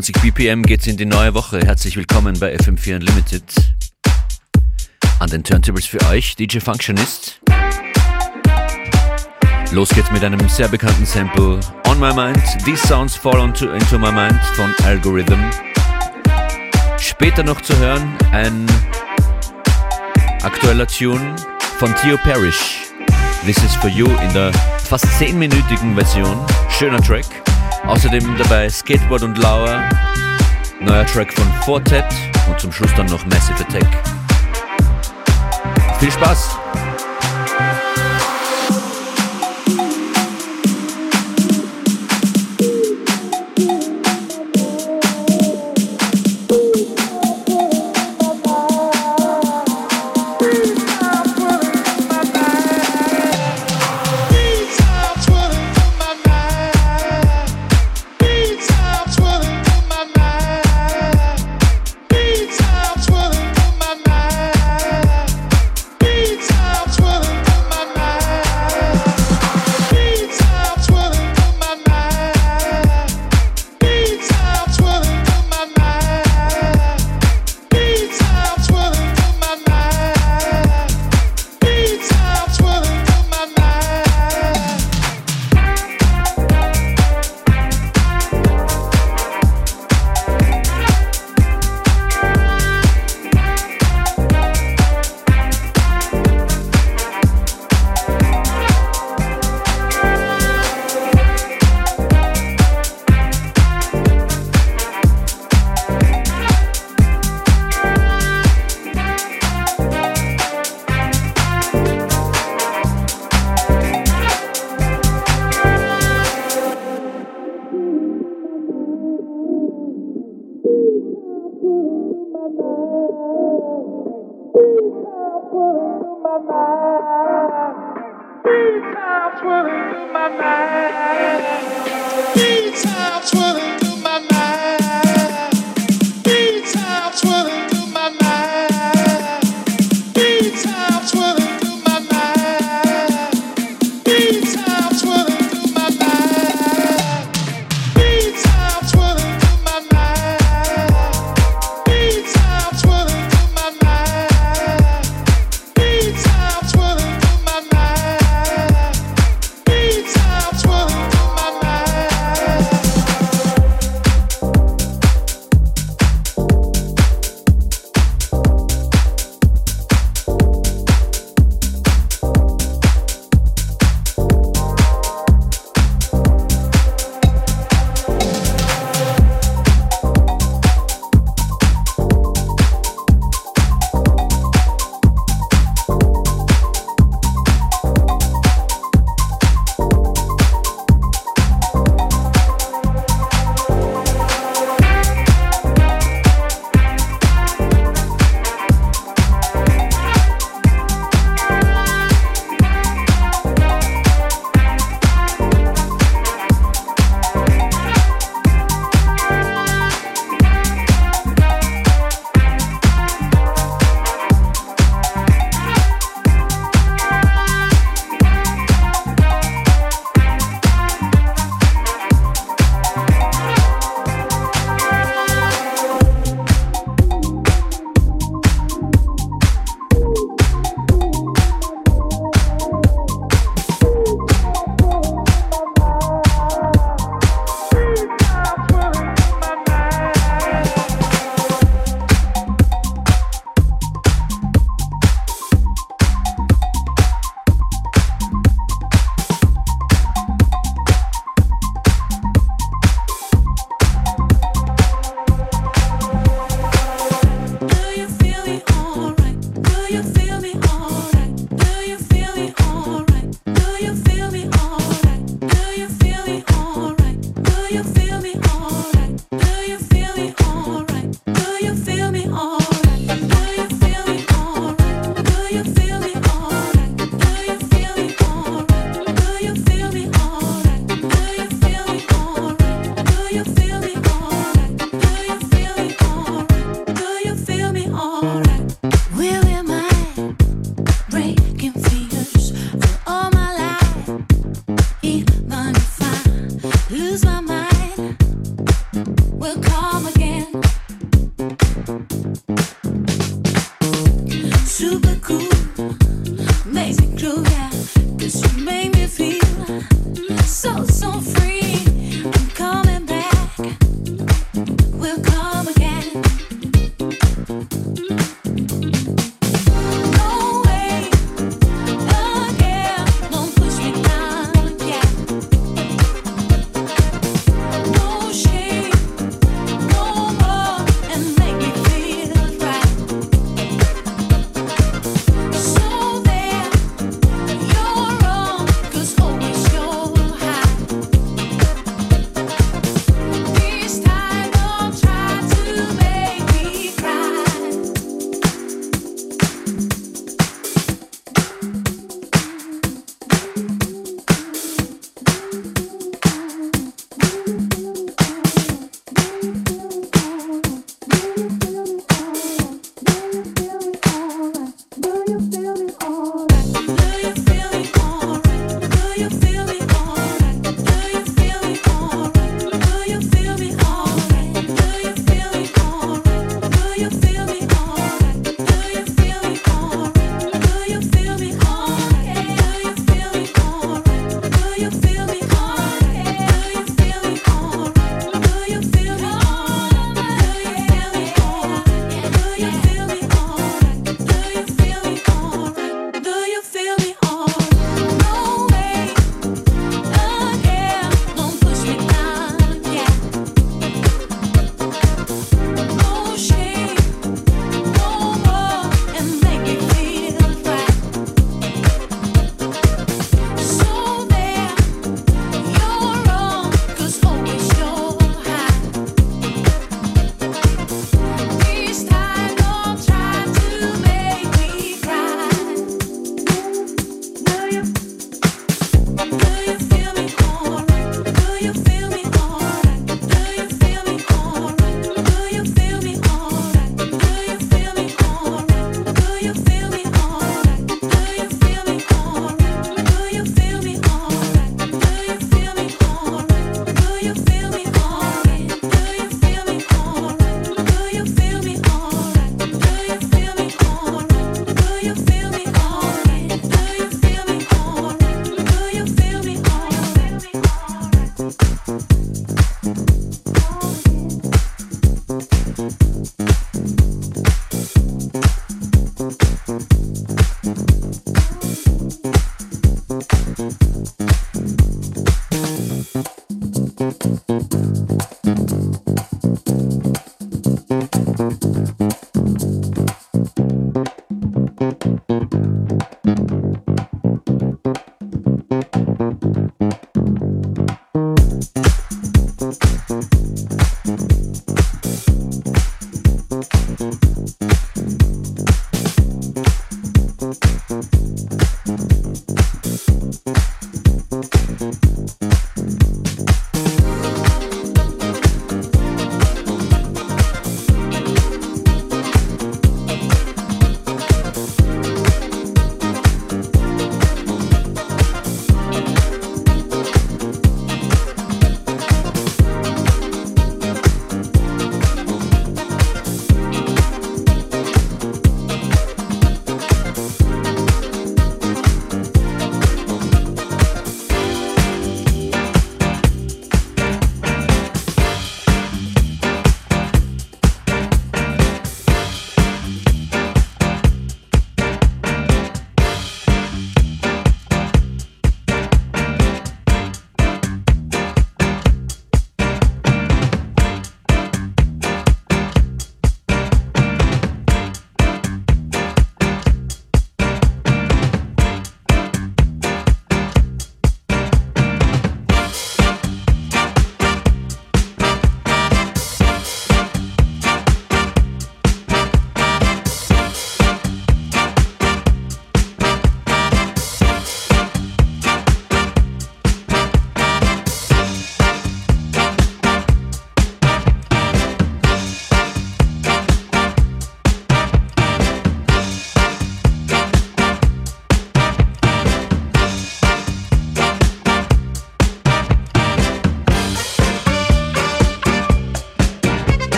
123 BPM geht's in die neue Woche. Herzlich willkommen bei FM4 Unlimited. An den Turntables für euch, DJ Functionist. Los geht's mit einem sehr bekannten Sample. On My Mind, These Sounds Fall onto, Into My Mind von Algorithm. Später noch zu hören ein aktueller Tune von Theo Parrish. This is for you in der fast 10-minütigen Version. Schöner Track. Außerdem dabei Skateboard und Lauer, neuer Track von Fortet und zum Schluss dann noch Massive Attack. Viel Spaß!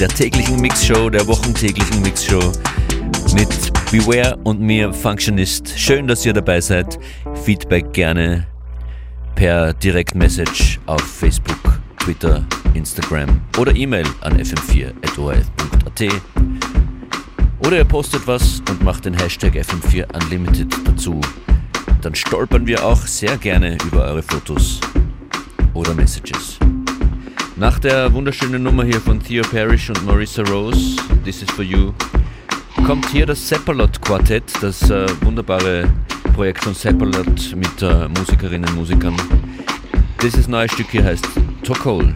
Der täglichen Mixshow, der wochentäglichen Mixshow mit Beware und mir Functionist. Schön, dass ihr dabei seid. Feedback gerne per Direktmessage auf Facebook, Twitter, Instagram oder E-Mail an fm4.orf.at. Oder ihr postet was und macht den Hashtag FM4 Unlimited dazu. Dann stolpern wir auch sehr gerne über eure Fotos oder Messages. Nach der wunderschönen Nummer hier von Theo Parrish und Marissa Rose, This is for You, kommt hier das Seppalot Quartett, das äh, wunderbare Projekt von Seppalot mit äh, Musikerinnen und Musikern. Dieses neue Stück hier heißt Tokol.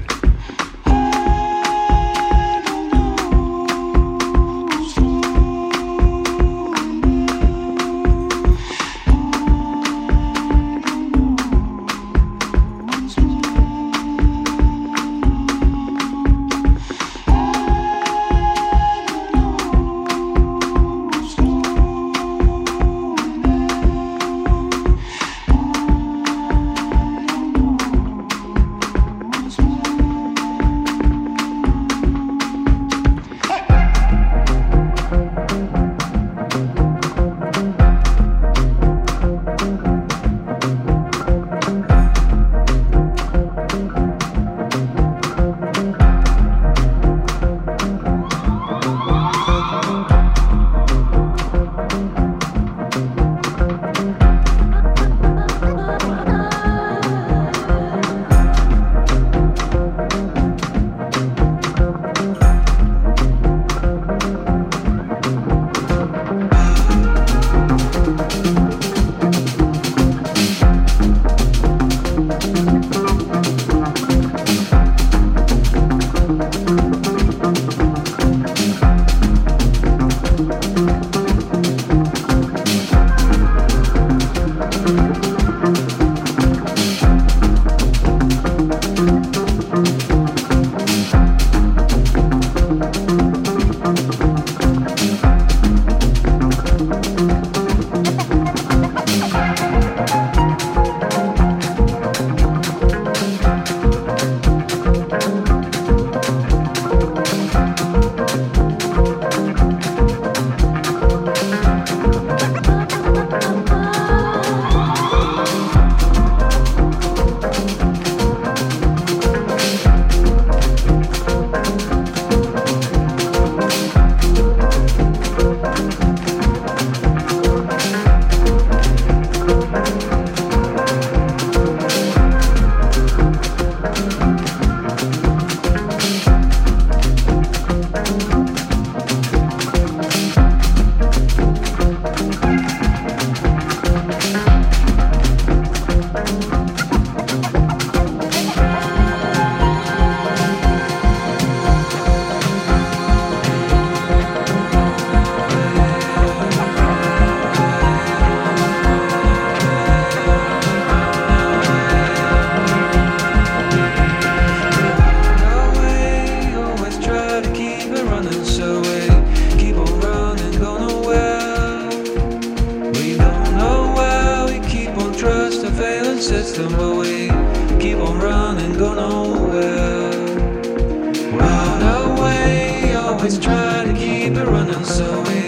always try to keep it running, so we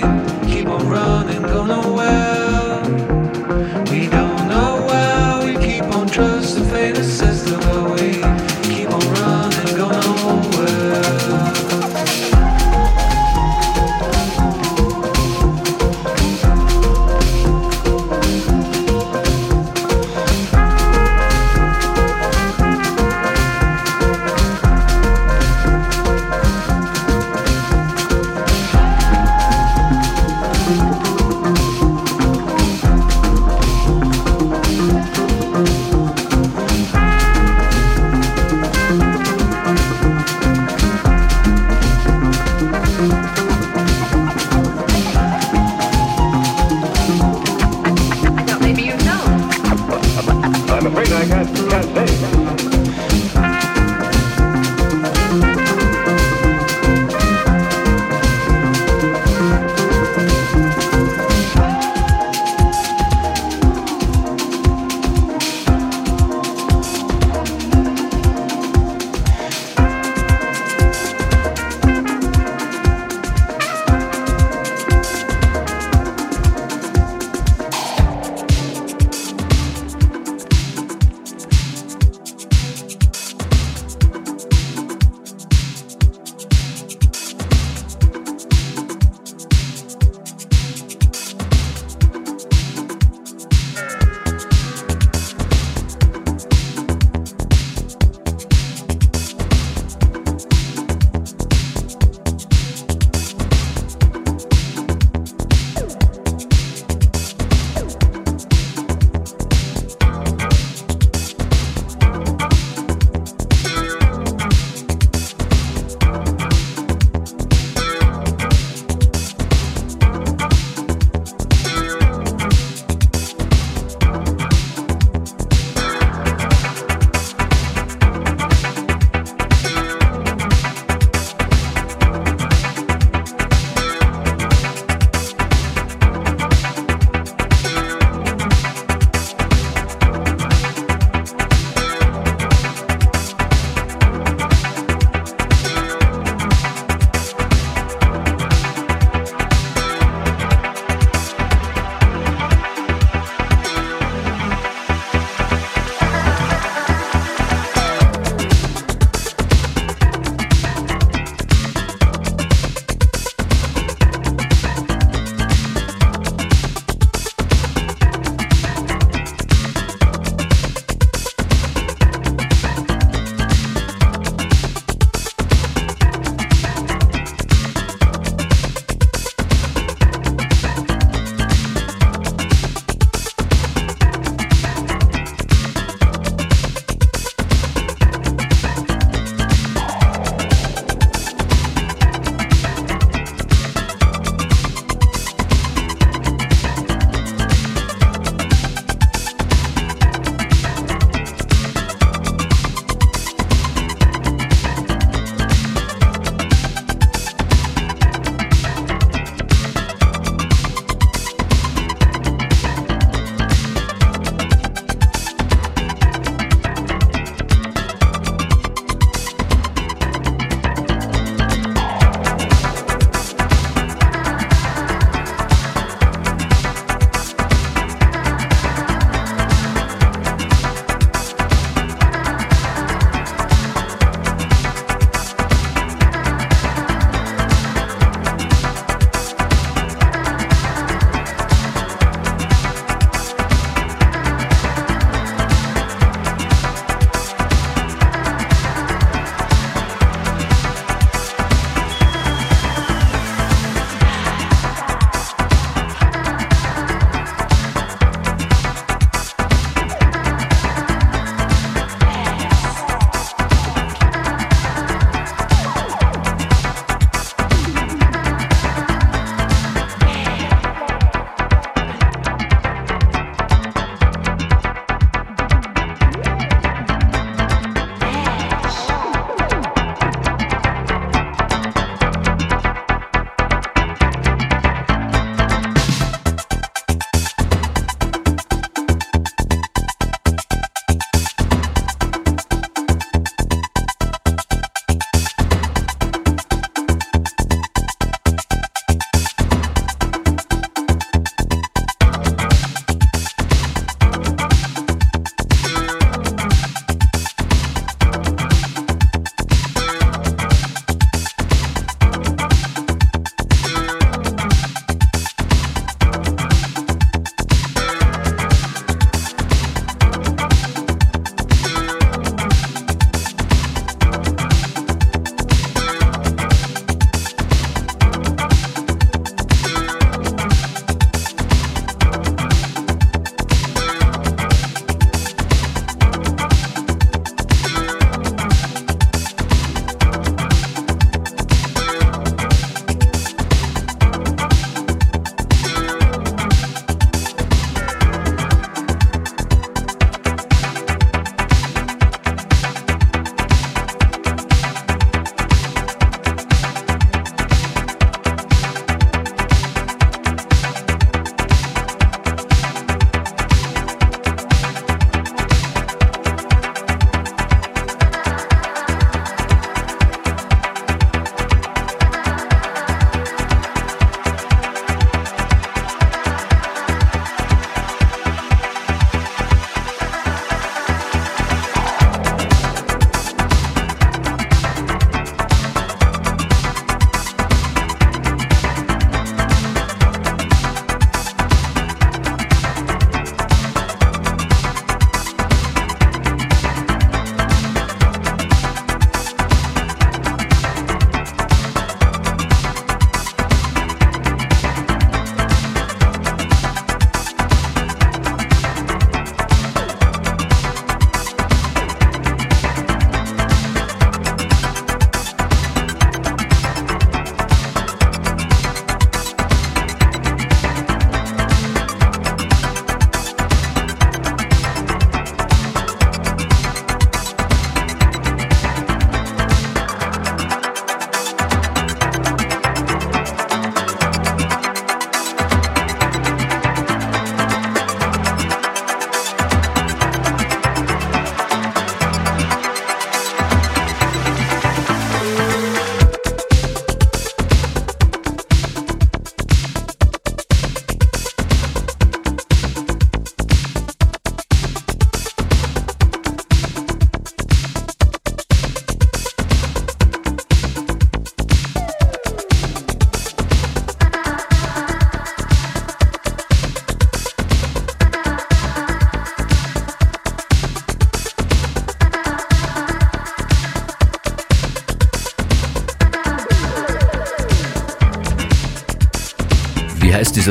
keep on running.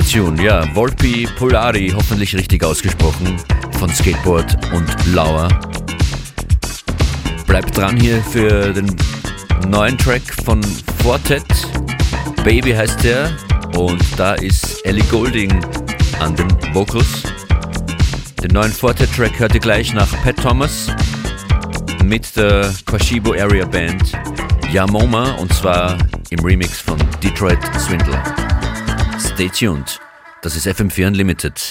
Tune? Ja, Volpi Polari, hoffentlich richtig ausgesprochen, von Skateboard und Lauer. Bleibt dran hier für den neuen Track von Fortet. Baby heißt der und da ist Ellie Golding an den Vocals. Den neuen Fortet-Track hört ihr gleich nach Pat Thomas mit der Kwashibo Area Band Yamoma und zwar im Remix von Detroit Swindler. Stay tuned. Das ist FM4 Unlimited.